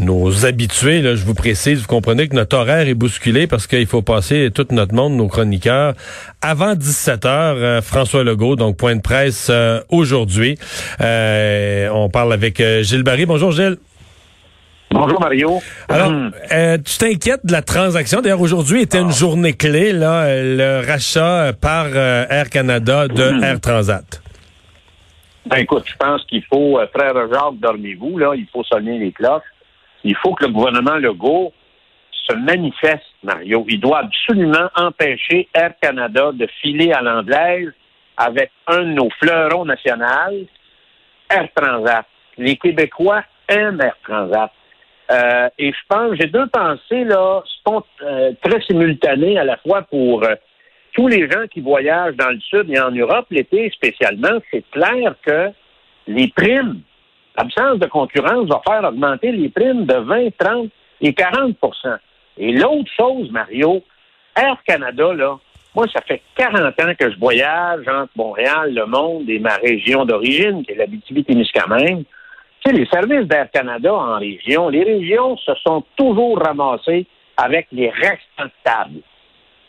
nos habitués, là, je vous précise, vous comprenez que notre horaire est bousculé parce qu'il faut passer tout notre monde, nos chroniqueurs, avant 17 heures. Euh, François Legault, donc point de presse euh, aujourd'hui. Euh, on parle avec Gilles Barry. Bonjour Gilles. Bonjour Mario. Alors, tu t'inquiètes de la transaction? D'ailleurs, aujourd'hui était une journée clé, là, le rachat par Air Canada de hmm. Air Transat. Ben écoute, je pense qu'il faut, frère Jacques, dormez-vous, là, il faut sonner les cloches il faut que le gouvernement Legault se manifeste, Mario. Il doit absolument empêcher Air Canada de filer à l'anglaise avec un de nos fleurons nationaux, Air Transat. Les Québécois aiment Air Transat. Euh, et je pense, j'ai deux pensées là, sont euh, très simultanées à la fois pour euh, tous les gens qui voyagent dans le Sud et en Europe l'été spécialement. C'est clair que les primes L'absence de concurrence va faire augmenter les primes de 20, 30 et 40% Et l'autre chose, Mario, Air Canada, là, moi, ça fait 40 ans que je voyage entre Montréal, le monde et ma région d'origine, qui est l'Abitibi-Témiscamingue. Tu sais, les services d'Air Canada en région, les régions se sont toujours ramassées avec les restants de table.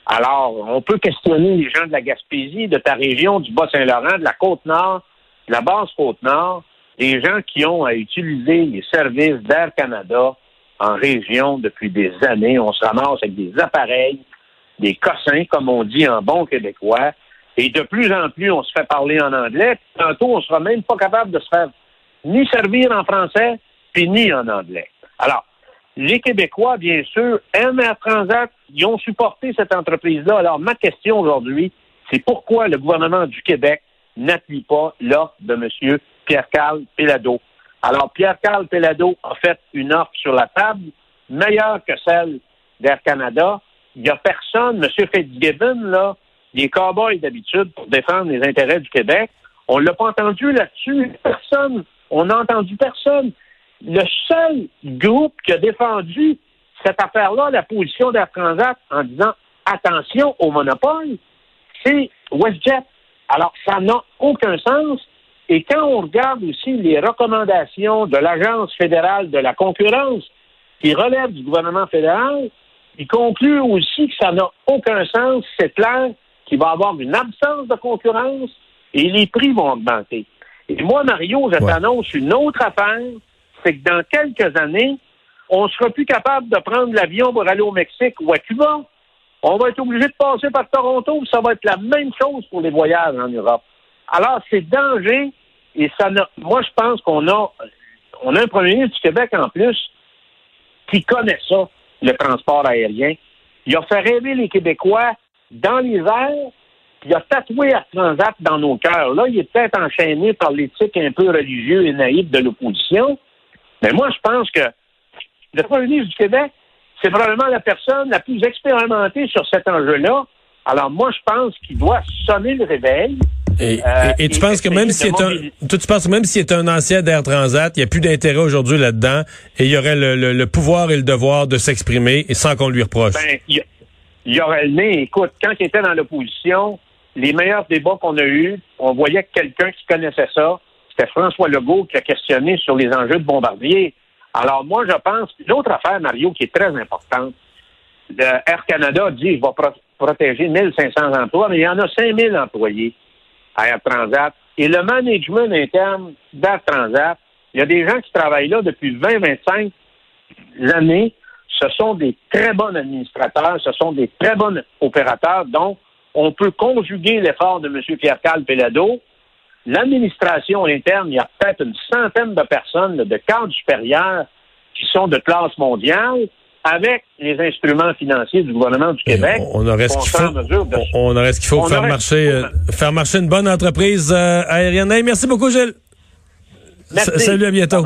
Alors, on peut questionner les gens de la Gaspésie, de ta région, du Bas-Saint-Laurent, de la Côte-Nord, de la Basse-Côte-Nord des gens qui ont à utiliser les services d'Air Canada en région depuis des années. On se ramasse avec des appareils, des cossins, comme on dit en bon québécois. Et de plus en plus, on se fait parler en anglais. Tantôt, on sera même pas capable de se faire ni servir en français, puis ni en anglais. Alors, les Québécois, bien sûr, aiment Air Transat. Ils ont supporté cette entreprise-là. Alors, ma question aujourd'hui, c'est pourquoi le gouvernement du Québec n'appuie pas l'offre de M. Pierre-Carl Pelado. Alors, Pierre-Carl Pelado a fait une offre sur la table meilleure que celle d'Air Canada. Il n'y a personne, M. Fitzgibbon, là, les cowboys d'habitude pour défendre les intérêts du Québec. On ne l'a pas entendu là-dessus. Personne. On n'a entendu personne. Le seul groupe qui a défendu cette affaire-là, la position d'Air Transat, en disant attention au monopole, c'est WestJet. Alors, ça n'a aucun sens. Et quand on regarde aussi les recommandations de l'Agence fédérale de la concurrence, qui relève du gouvernement fédéral, il conclut aussi que ça n'a aucun sens. C'est clair qu'il va y avoir une absence de concurrence et les prix vont augmenter. Et moi, Mario, je t'annonce une autre affaire, c'est que dans quelques années, on ne sera plus capable de prendre l'avion pour aller au Mexique ou à Cuba. On va être obligé de passer par Toronto, ça va être la même chose pour les voyages en Europe. Alors, c'est danger, et ça moi, je pense qu'on a, on a un premier ministre du Québec en plus qui connaît ça, le transport aérien. Il a fait rêver les Québécois dans les airs, puis il a tatoué à Transat dans nos cœurs. Là, il est peut-être enchaîné par l'éthique un peu religieux et naïve de l'opposition. Mais moi, je pense que le premier ministre du Québec, c'est probablement la personne la plus expérimentée sur cet enjeu-là. Alors moi, je pense qu'il doit sonner le réveil. Et, euh, tu penses que même si c'est un, tu penses même s'il est un ancien d'Air Transat, il n'y a plus d'intérêt aujourd'hui là-dedans, et il y aurait le, pouvoir et le devoir de s'exprimer et sans qu'on lui reproche. Ben, il y, aurait le nez. Écoute, quand il était dans l'opposition, les meilleurs débats qu'on a eus, on voyait que quelqu'un qui connaissait ça, c'était François Legault qui a questionné sur les enjeux de Bombardier. Alors moi, je pense, l'autre affaire, Mario, qui est très importante, Air Canada dit, je vais protéger 1500 emplois, mais il y en a 5000 employés à Transat. Et le management interne d'Air Transat, il y a des gens qui travaillent là depuis 20-25 années. Ce sont des très bons administrateurs, ce sont des très bons opérateurs. Donc, on peut conjuguer l'effort de M. Pierre-Carl Pelado l'administration interne, il y a peut-être une centaine de personnes de cadres supérieurs qui sont de classe mondiale avec les instruments financiers du gouvernement du Québec. On, aurait ce qu'il faut. On aurait ce qu'il faut faire marcher, euh, faire marcher une bonne entreprise euh, aérienne. merci beaucoup, Gilles. Merci. salut, à bientôt.